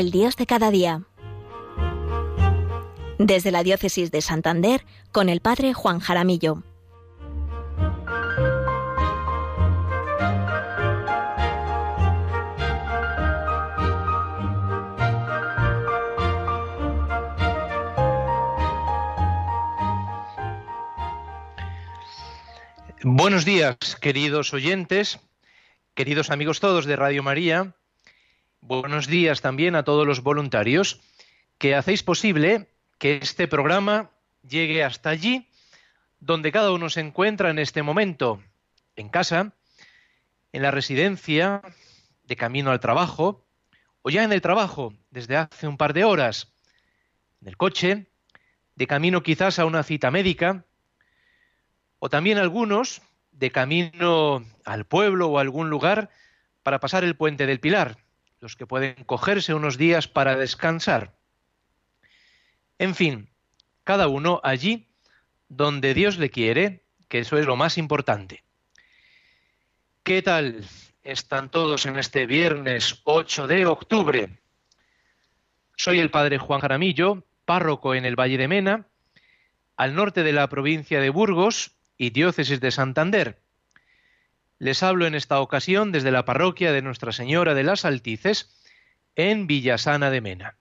el Dios de cada día. Desde la Diócesis de Santander, con el Padre Juan Jaramillo. Buenos días, queridos oyentes, queridos amigos todos de Radio María. Buenos días también a todos los voluntarios. Que hacéis posible que este programa llegue hasta allí donde cada uno se encuentra en este momento, en casa, en la residencia, de camino al trabajo, o ya en el trabajo desde hace un par de horas, en el coche, de camino quizás a una cita médica, o también algunos de camino al pueblo o a algún lugar para pasar el puente del Pilar, los que pueden cogerse unos días para descansar. En fin, cada uno allí donde Dios le quiere, que eso es lo más importante. ¿Qué tal están todos en este viernes 8 de octubre? Soy el padre Juan Jaramillo, párroco en el Valle de Mena, al norte de la provincia de Burgos, y Diócesis de Santander. Les hablo en esta ocasión desde la parroquia de Nuestra Señora de las Altices, en Villasana de Mena.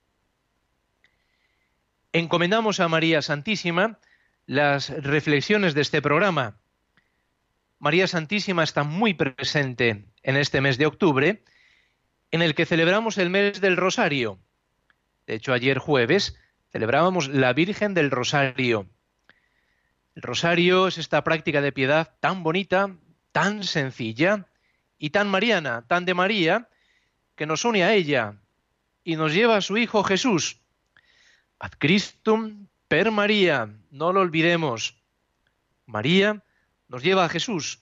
Encomendamos a María Santísima las reflexiones de este programa. María Santísima está muy presente en este mes de octubre, en el que celebramos el mes del Rosario. De hecho, ayer jueves celebrábamos la Virgen del Rosario, el rosario es esta práctica de piedad tan bonita, tan sencilla y tan mariana, tan de María, que nos une a ella y nos lleva a su Hijo Jesús. Ad Christum per María, no lo olvidemos. María nos lleva a Jesús.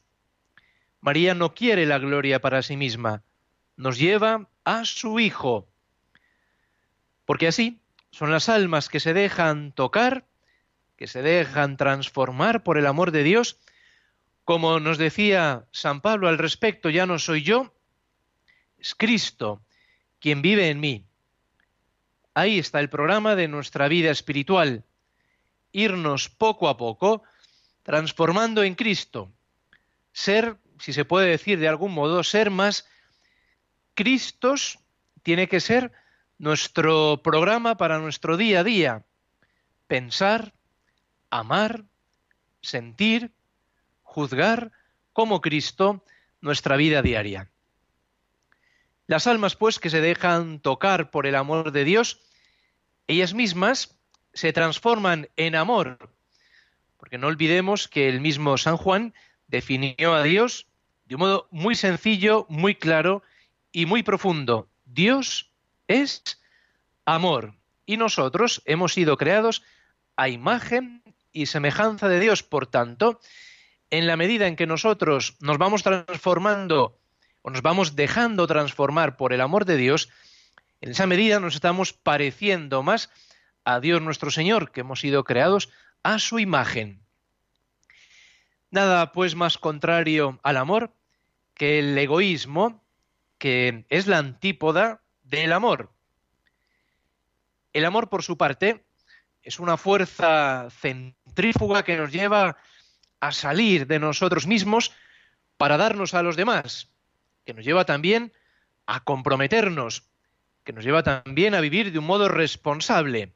María no quiere la gloria para sí misma, nos lleva a su Hijo. Porque así son las almas que se dejan tocar que se dejan transformar por el amor de Dios, como nos decía San Pablo al respecto, ya no soy yo, es Cristo quien vive en mí. Ahí está el programa de nuestra vida espiritual, irnos poco a poco transformando en Cristo, ser, si se puede decir de algún modo, ser más Cristos tiene que ser nuestro programa para nuestro día a día, pensar, amar, sentir, juzgar como Cristo nuestra vida diaria. Las almas, pues, que se dejan tocar por el amor de Dios, ellas mismas se transforman en amor, porque no olvidemos que el mismo San Juan definió a Dios de un modo muy sencillo, muy claro y muy profundo. Dios es amor y nosotros hemos sido creados a imagen y semejanza de Dios. Por tanto, en la medida en que nosotros nos vamos transformando o nos vamos dejando transformar por el amor de Dios, en esa medida nos estamos pareciendo más a Dios nuestro Señor, que hemos sido creados a su imagen. Nada pues más contrario al amor que el egoísmo, que es la antípoda del amor. El amor, por su parte, es una fuerza centrífuga que nos lleva a salir de nosotros mismos para darnos a los demás, que nos lleva también a comprometernos, que nos lleva también a vivir de un modo responsable.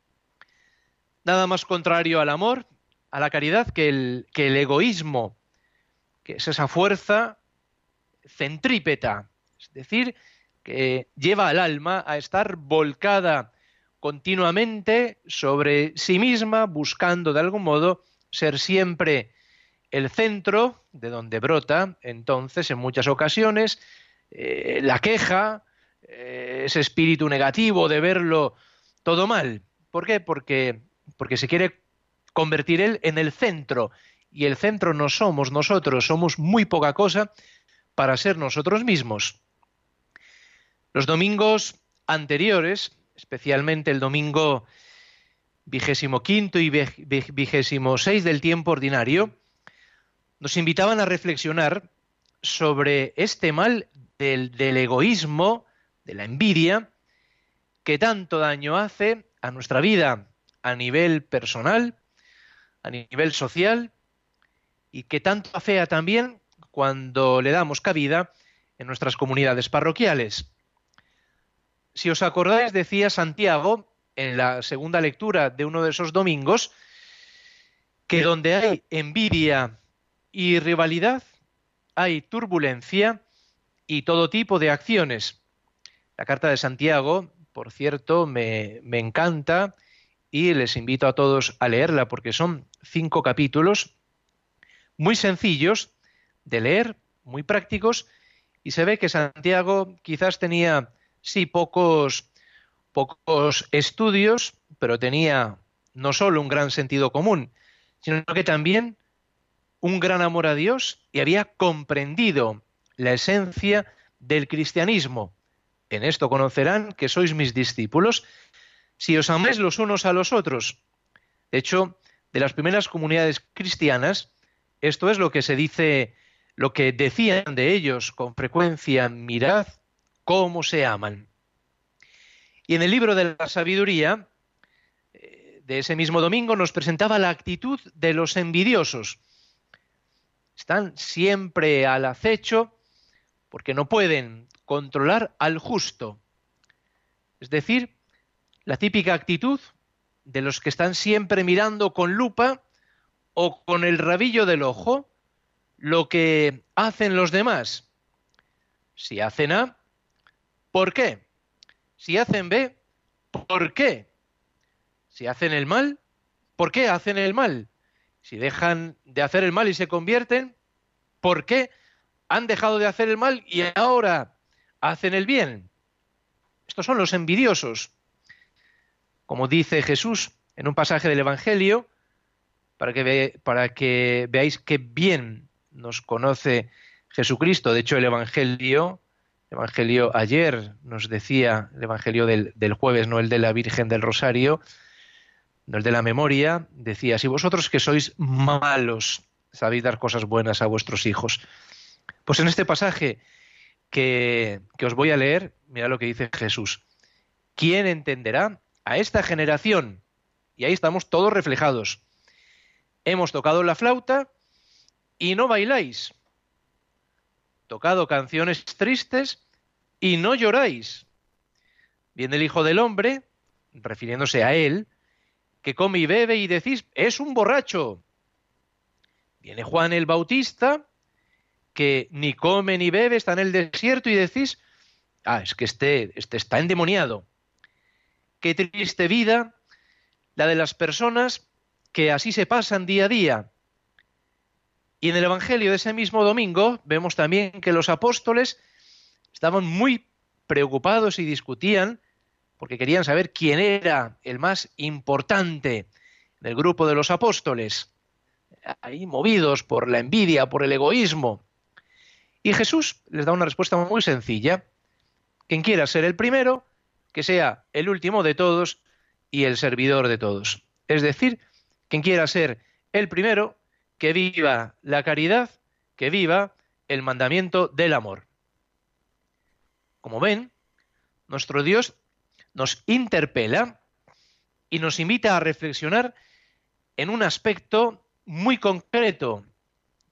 Nada más contrario al amor, a la caridad, que el, que el egoísmo, que es esa fuerza centrípeta, es decir, que lleva al alma a estar volcada continuamente sobre sí misma, buscando de algún modo ser siempre el centro de donde brota entonces en muchas ocasiones eh, la queja, eh, ese espíritu negativo de verlo todo mal. ¿Por qué? Porque, porque se quiere convertir él en el centro y el centro no somos nosotros, somos muy poca cosa para ser nosotros mismos. Los domingos anteriores especialmente el domingo vigésimo quinto y vigésimo seis del tiempo ordinario, nos invitaban a reflexionar sobre este mal del, egoísmo, de la envidia, que tanto daño hace a nuestra vida a nivel personal, a nivel social, y que tanto afea también cuando le damos cabida en nuestras comunidades parroquiales. Si os acordáis, decía Santiago en la segunda lectura de uno de esos domingos, que donde hay envidia y rivalidad, hay turbulencia y todo tipo de acciones. La carta de Santiago, por cierto, me, me encanta y les invito a todos a leerla porque son cinco capítulos muy sencillos de leer, muy prácticos, y se ve que Santiago quizás tenía, sí, pocos, pocos estudios, pero tenía no solo un gran sentido común, sino que también un gran amor a Dios y había comprendido la esencia del cristianismo. En esto conocerán que sois mis discípulos si os amáis los unos a los otros. De hecho, de las primeras comunidades cristianas, esto es lo que se dice, lo que decían de ellos con frecuencia, mirad cómo se aman. Y en el libro de la sabiduría, eh, de ese mismo domingo, nos presentaba la actitud de los envidiosos. Están siempre al acecho porque no pueden controlar al justo. Es decir, la típica actitud de los que están siempre mirando con lupa o con el rabillo del ojo lo que hacen los demás. Si hacen A, ¿por qué? Si hacen B, ¿por qué? Si hacen el mal, ¿por qué hacen el mal? Si dejan de hacer el mal y se convierten, ¿por qué han dejado de hacer el mal y ahora hacen el bien? Estos son los envidiosos. Como dice Jesús en un pasaje del Evangelio, para que, para que veáis qué bien nos conoce Jesucristo. De hecho, el Evangelio, el Evangelio ayer nos decía, el Evangelio del, jueves, no el de la Virgen del Rosario, el de la memoria, decía, si vosotros que sois malos sabéis dar cosas buenas a vuestros hijos. Pues en este pasaje que, que os voy a leer, mira lo que dice Jesús. ¿Quién entenderá a esta generación, y ahí estamos todos reflejados, hemos tocado la flauta y no bailáis, tocado canciones tristes y no lloráis. Viene el Hijo del Hombre, refiriéndose a él, que come y bebe y decís, es un borracho. Viene Juan el Bautista, que ni come ni bebe, está en el desierto y decís, ah, es que este, este está endemoniado. Qué triste vida la de las personas que así se pasan día a día. Y en el Evangelio de ese mismo domingo vemos también que los apóstoles estaban muy preocupados y discutían porque querían saber quién era el más importante del grupo de los apóstoles, ahí movidos por la envidia, por el egoísmo. Y Jesús les da una respuesta muy sencilla. Quien quiera ser el primero, que sea el último de todos y el servidor de todos. Es decir, quien quiera ser el primero, que viva la caridad, que viva el mandamiento del amor. Como ven, nuestro Dios nos interpela y nos invita a reflexionar en un aspecto muy concreto,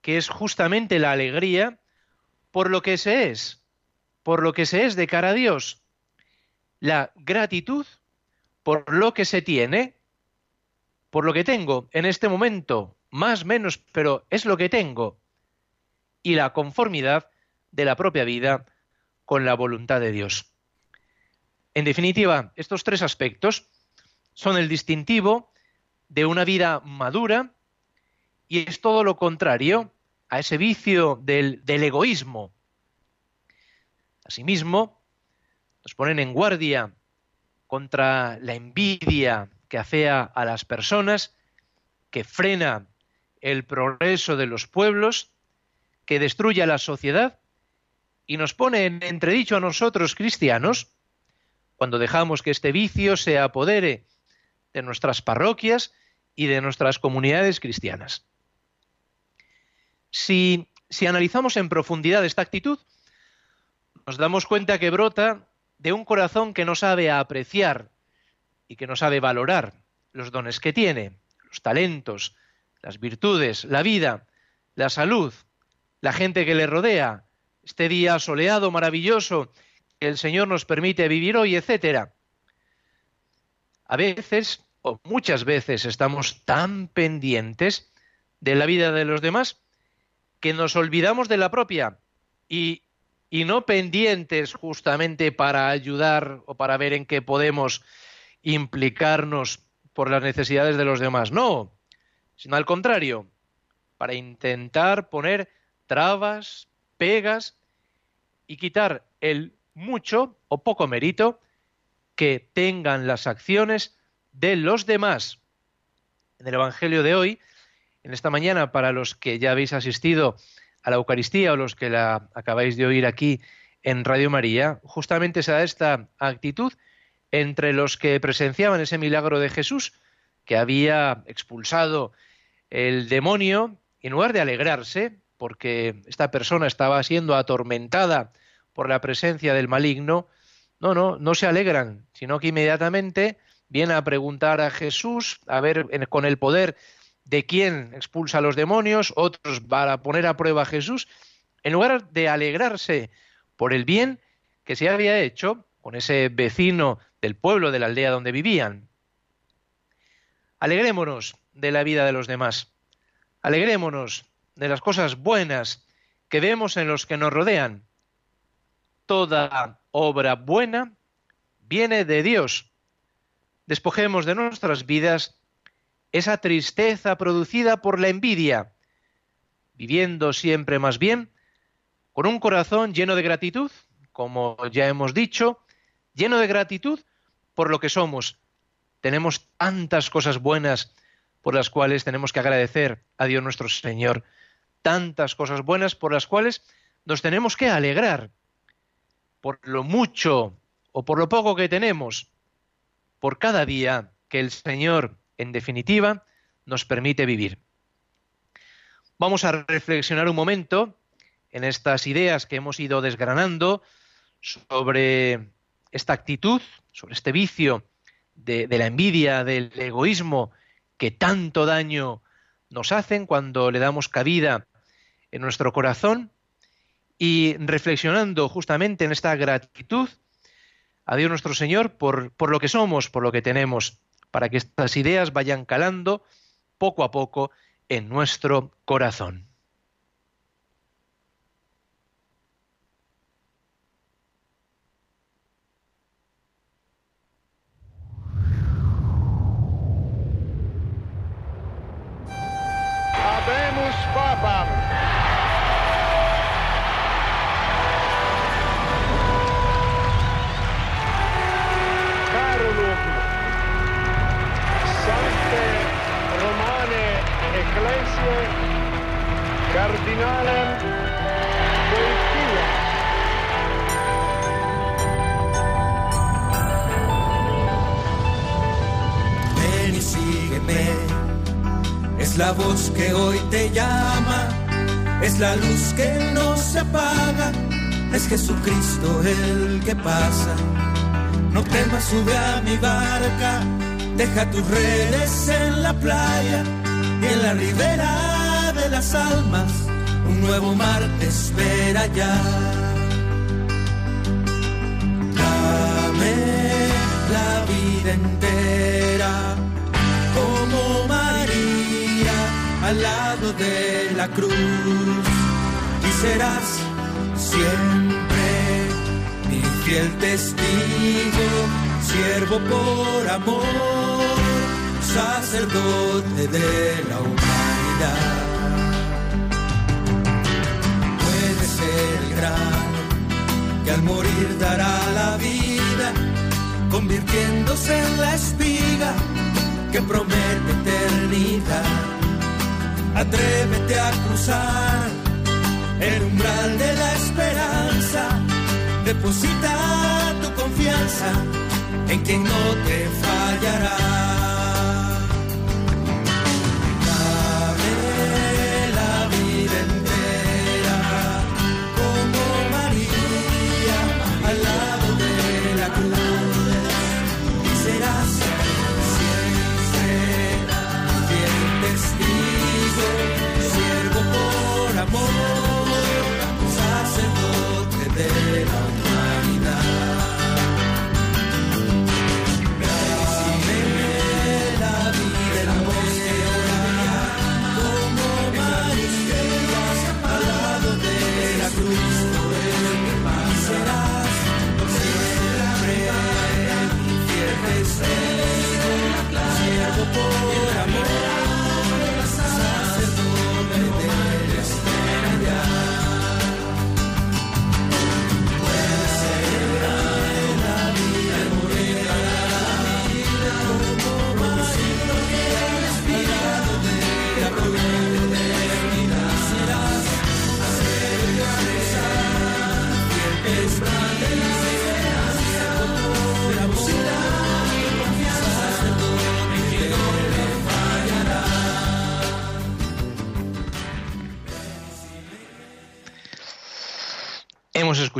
que es justamente la alegría por lo que se es, por lo que se es de cara a Dios, la gratitud por lo que se tiene, por lo que tengo en este momento, más menos, pero es lo que tengo, y la conformidad de la propia vida con la voluntad de Dios. En definitiva, estos tres aspectos son el distintivo de una vida madura y es todo lo contrario a ese vicio del, egoísmo. Asimismo, nos ponen en guardia contra la envidia que afea a las personas, que frena el progreso de los pueblos, que destruye a la sociedad y nos pone en entredicho a nosotros cristianos cuando dejamos que este vicio se apodere de nuestras parroquias y de nuestras comunidades cristianas. Si, analizamos en profundidad esta actitud, nos damos cuenta que brota de un corazón que no sabe apreciar y que no sabe valorar los dones que tiene, los talentos, las virtudes, la vida, la salud, la gente que le rodea, este día soleado, maravilloso, que el Señor nos permite vivir hoy, etcétera. A veces, o muchas veces, estamos tan pendientes de la vida de los demás que nos olvidamos de la propia y, y no pendientes justamente para ayudar o para ver en qué podemos implicarnos por las necesidades de los demás. No, sino al contrario, para intentar poner trabas, pegas y quitar el mucho o poco mérito que tengan las acciones de los demás. En el Evangelio de hoy, en esta mañana, para los que ya habéis asistido a la Eucaristía o los que la acabáis de oír aquí en Radio María, justamente se da esta actitud entre los que presenciaban ese milagro de Jesús, que había expulsado el demonio, en lugar de alegrarse, porque esta persona estaba siendo atormentada por la presencia del maligno, no, no, no se alegran, sino que inmediatamente viene a preguntar a Jesús, a ver con el poder de quién expulsa a los demonios, otros para poner a prueba a Jesús, en lugar de alegrarse por el bien que se había hecho con ese vecino del pueblo, de la aldea donde vivían. Alegrémonos de la vida de los demás. Alegrémonos de las cosas buenas que vemos en los que nos rodean. Toda obra buena viene de Dios. Despojemos de nuestras vidas esa tristeza producida por la envidia, viviendo siempre más bien, con un corazón lleno de gratitud, como ya hemos dicho, lleno de gratitud por lo que somos. Tenemos tantas cosas buenas por las cuales tenemos que agradecer a Dios nuestro Señor, tantas cosas buenas por las cuales nos tenemos que alegrar, por lo mucho o por lo poco que tenemos, por cada día que el Señor, en definitiva, nos permite vivir. Vamos a reflexionar un momento en estas ideas que hemos ido desgranando sobre esta actitud, sobre este vicio de, la envidia, del egoísmo que tanto daño nos hacen cuando le damos cabida en nuestro corazón y reflexionando justamente en esta gratitud a Dios nuestro Señor por, por lo que somos, por lo que tenemos, para que estas ideas vayan calando poco a poco en nuestro corazón. Pasa. No temas, sube a mi barca, deja tus redes en la playa y en la ribera de las almas, un nuevo mar te espera ya. Dame la vida entera al lado de la cruz y serás siempre fiel testigo, siervo por amor, sacerdote de la humanidad. Puede ser el grano que al morir dará la vida, convirtiéndose en la espiga que promete eternidad Atrévete a cruzar el umbral de la. Deposita tu confianza en quien no te fallará.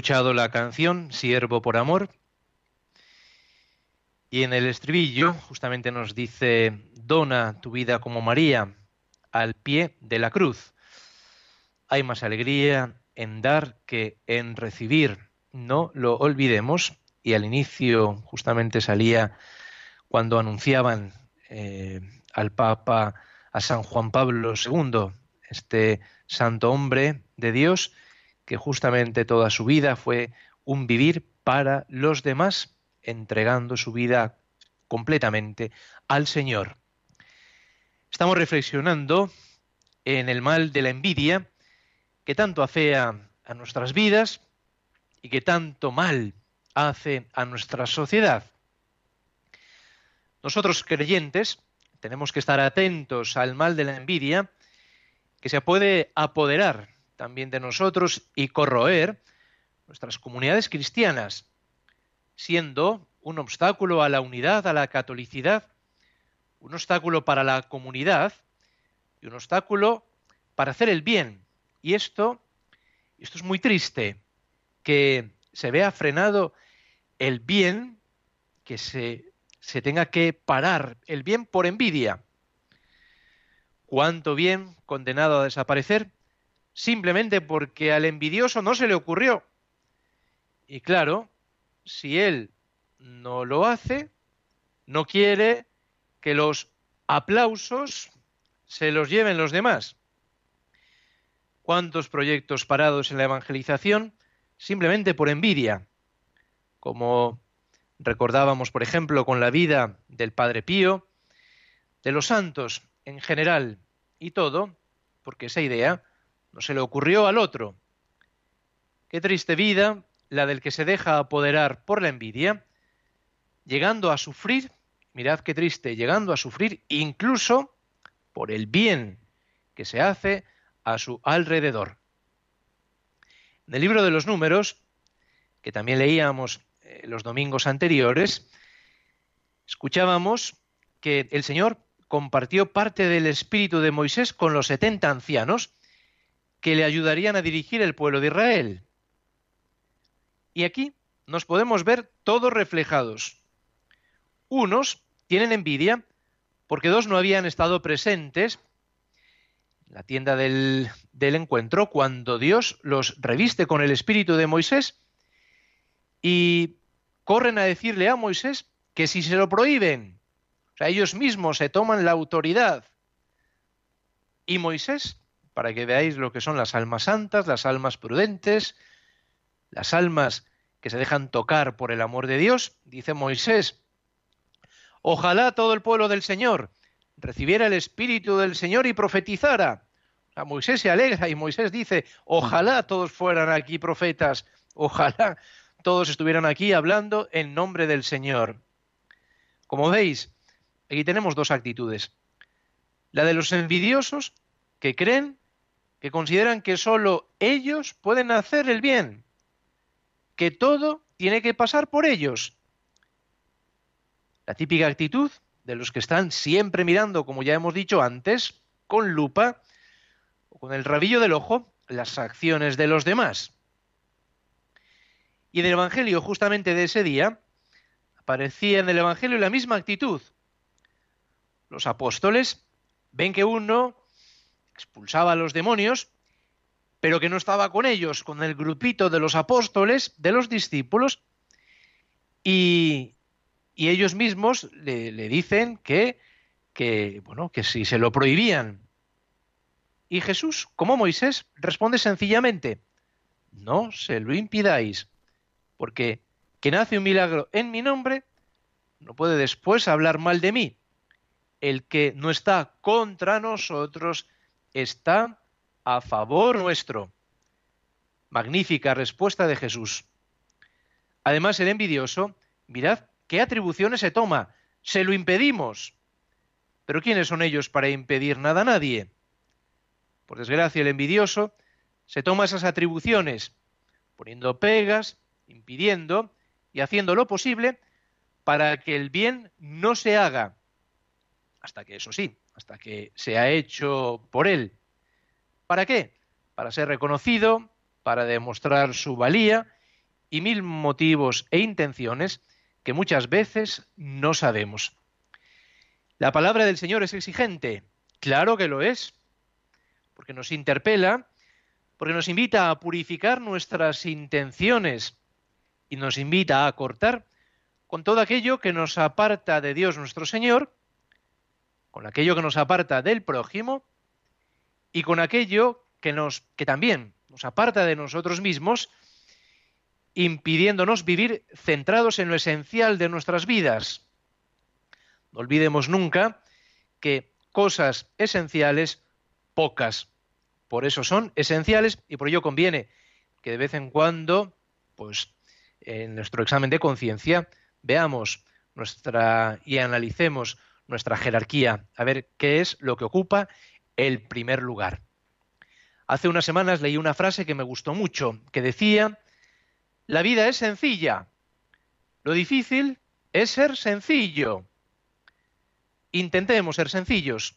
La canción Siervo por Amor y en el estribillo justamente nos dice, dona tu vida como María al pie de la cruz. Hay más alegría en dar que en recibir. No lo olvidemos. Y al inicio justamente salía cuando anunciaban eh, al Papa, a San Juan Pablo II, este santo hombre de Dios, que justamente toda su vida fue un vivir para los demás, entregando su vida completamente al Señor. Estamos reflexionando en el mal de la envidia que tanto afea a nuestras vidas y que tanto mal hace a nuestra sociedad. Nosotros creyentes tenemos que estar atentos al mal de la envidia que se puede apoderar también de nosotros y corroer nuestras comunidades cristianas, siendo un obstáculo a la unidad, a la catolicidad, un obstáculo para la comunidad y un obstáculo para hacer el bien. Y esto, esto es muy triste, que se vea frenado el bien, que se, se tenga que parar el bien por envidia. ¿Cuánto bien condenado a desaparecer? Simplemente porque al envidioso no se le ocurrió. Y claro, si él no lo hace, no quiere que los aplausos se los lleven los demás. ¿Cuántos proyectos parados en la evangelización simplemente por envidia? Como recordábamos, por ejemplo, con la vida del Padre Pío, de los santos en general y todo, porque esa idea no se le ocurrió al otro. Qué triste vida la del que se deja apoderar por la envidia llegando a sufrir, mirad qué triste, llegando a sufrir incluso por el bien que se hace a su alrededor. En el libro de los números, que también leíamos eh, los domingos anteriores, escuchábamos que el Señor compartió parte del espíritu de Moisés con los setenta ancianos que le ayudarían a dirigir el pueblo de Israel. Y aquí nos podemos ver todos reflejados, unos tienen envidia porque dos no habían estado presentes en la tienda del, encuentro cuando Dios los reviste con el espíritu de Moisés y corren a decirle a Moisés que si se lo prohíben, o sea, ellos mismos se toman la autoridad. Y Moisés, para que veáis lo que son las almas santas, las almas prudentes, las almas que se dejan tocar por el amor de Dios, dice Moisés, Ojalá todo el pueblo del Señor recibiera el Espíritu del Señor y profetizara. A Moisés se alegra y Moisés dice, ojalá todos fueran aquí profetas, ojalá todos estuvieran aquí hablando en nombre del Señor. Como veis, aquí tenemos dos actitudes. La de los envidiosos que creen, que consideran que solo ellos pueden hacer el bien, que todo tiene que pasar por ellos la típica actitud de los que están siempre mirando, como ya hemos dicho antes, con lupa o con el rabillo del ojo las acciones de los demás. Y en el Evangelio justamente de ese día aparecía en el Evangelio la misma actitud. Los apóstoles ven que uno expulsaba a los demonios, pero que no estaba con ellos, con el grupito de los apóstoles, de los discípulos, y, y ellos mismos le, dicen que, que, bueno, que si se lo prohibían. Y Jesús, como Moisés, responde sencillamente, no se lo impidáis, porque quien hace un milagro en mi nombre no puede después hablar mal de mí. El que no está contra nosotros está a favor nuestro. Magnífica respuesta de Jesús. Además, el envidioso, mirad ¿Qué atribuciones se toma? Se lo impedimos. Pero ¿quiénes son ellos para impedir nada a nadie? Por desgracia, el envidioso se toma esas atribuciones, poniendo pegas, impidiendo y haciendo lo posible para que el bien no se haga. Hasta que, eso sí, hasta que se ha hecho por él. ¿Para qué? Para ser reconocido, para demostrar su valía y mil motivos e intenciones que muchas veces no sabemos. La palabra del Señor es exigente, claro que lo es, porque nos interpela, porque nos invita a purificar nuestras intenciones y nos invita a cortar con todo aquello que nos aparta de Dios nuestro Señor, con aquello que nos aparta del prójimo y con aquello que nos que también nos aparta de nosotros mismos, impidiéndonos vivir centrados en lo esencial de nuestras vidas. No olvidemos nunca que cosas esenciales, pocas. Por eso son esenciales y por ello conviene que de vez en cuando, pues en nuestro examen de conciencia, veamos nuestra y analicemos nuestra jerarquía, a ver qué es lo que ocupa el primer lugar. Hace unas semanas leí una frase que me gustó mucho, que decía, la vida es sencilla, lo difícil es ser sencillo. Intentemos ser sencillos,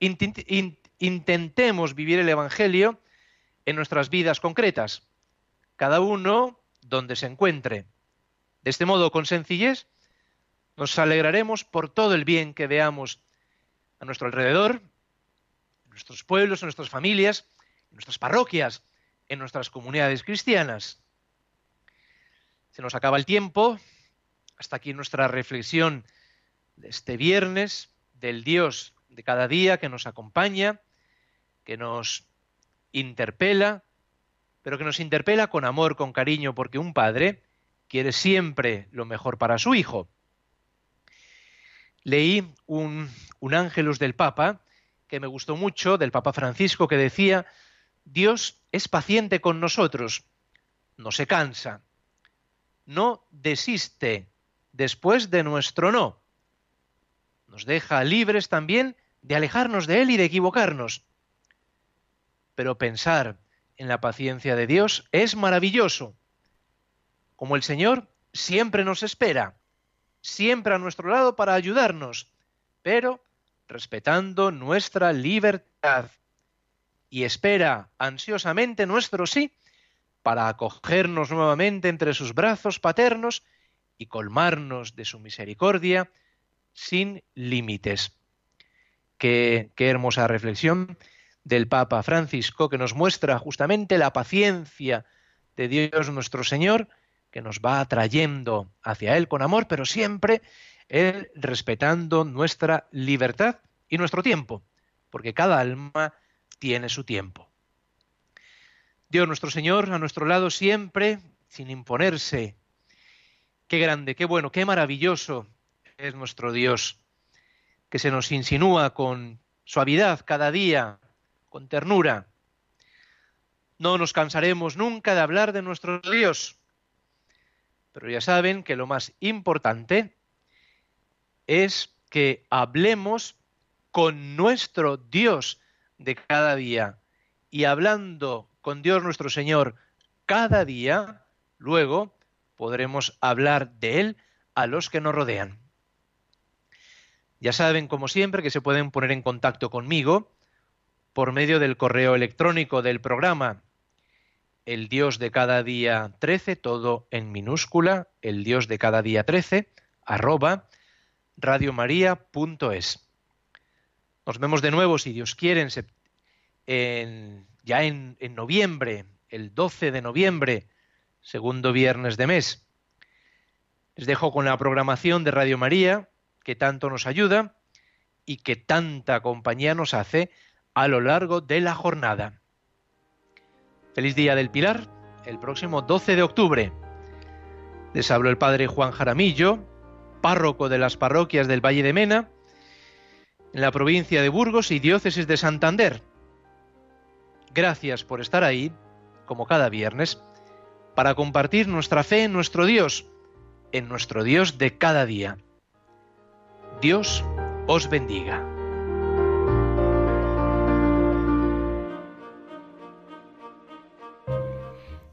intentemos vivir el Evangelio en nuestras vidas concretas, cada uno donde se encuentre. De este modo, con sencillez, nos alegraremos por todo el bien que veamos a nuestro alrededor, en nuestros pueblos, en nuestras familias, en nuestras parroquias, en nuestras comunidades cristianas. Se nos acaba el tiempo. Hasta aquí nuestra reflexión de este viernes del Dios de cada día que nos acompaña, que nos interpela, pero que nos interpela con amor, con cariño, porque un padre quiere siempre lo mejor para su hijo. Leí un, un ángelus del Papa que me gustó mucho, del Papa Francisco, que decía, Dios es paciente con nosotros, no se cansa, no desiste después de nuestro no. Nos deja libres también de alejarnos de Él y de equivocarnos. Pero pensar en la paciencia de Dios es maravilloso. Como el Señor siempre nos espera, siempre a nuestro lado para ayudarnos, pero respetando nuestra libertad y espera ansiosamente nuestro sí para acogernos nuevamente entre sus brazos paternos y colmarnos de su misericordia sin límites. Qué, hermosa reflexión del Papa Francisco que nos muestra justamente la paciencia de Dios nuestro Señor, que nos va atrayendo hacia Él con amor, pero siempre Él respetando nuestra libertad y nuestro tiempo, porque cada alma tiene su tiempo. Dios nuestro Señor a nuestro lado siempre, sin imponerse. Qué grande, qué bueno, qué maravilloso es nuestro Dios, que se nos insinúa con suavidad cada día, con ternura. No nos cansaremos nunca de hablar de nuestro Dios, pero ya saben que lo más importante es que hablemos con nuestro Dios, de cada día y hablando con Dios nuestro Señor cada día, luego podremos hablar de Él a los que nos rodean. Ya saben, como siempre, que se pueden poner en contacto conmigo por medio del correo electrónico del programa el Dios de cada día 13, todo en minúscula, el Dios de cada día 13, arroba radiomaria.es. Nos vemos de nuevo, si Dios quiere, en, ya en, en noviembre, el 12 de noviembre, segundo viernes de mes. Les dejo con la programación de Radio María, que tanto nos ayuda y que tanta compañía nos hace a lo largo de la jornada. Feliz Día del Pilar, el próximo 12 de octubre. Les habló el Padre Juan Jaramillo, párroco de las parroquias del Valle de Mena, en la provincia de Burgos y diócesis de Santander. Gracias por estar ahí, como cada viernes, para compartir nuestra fe en nuestro Dios, en nuestro Dios de cada día. Dios os bendiga.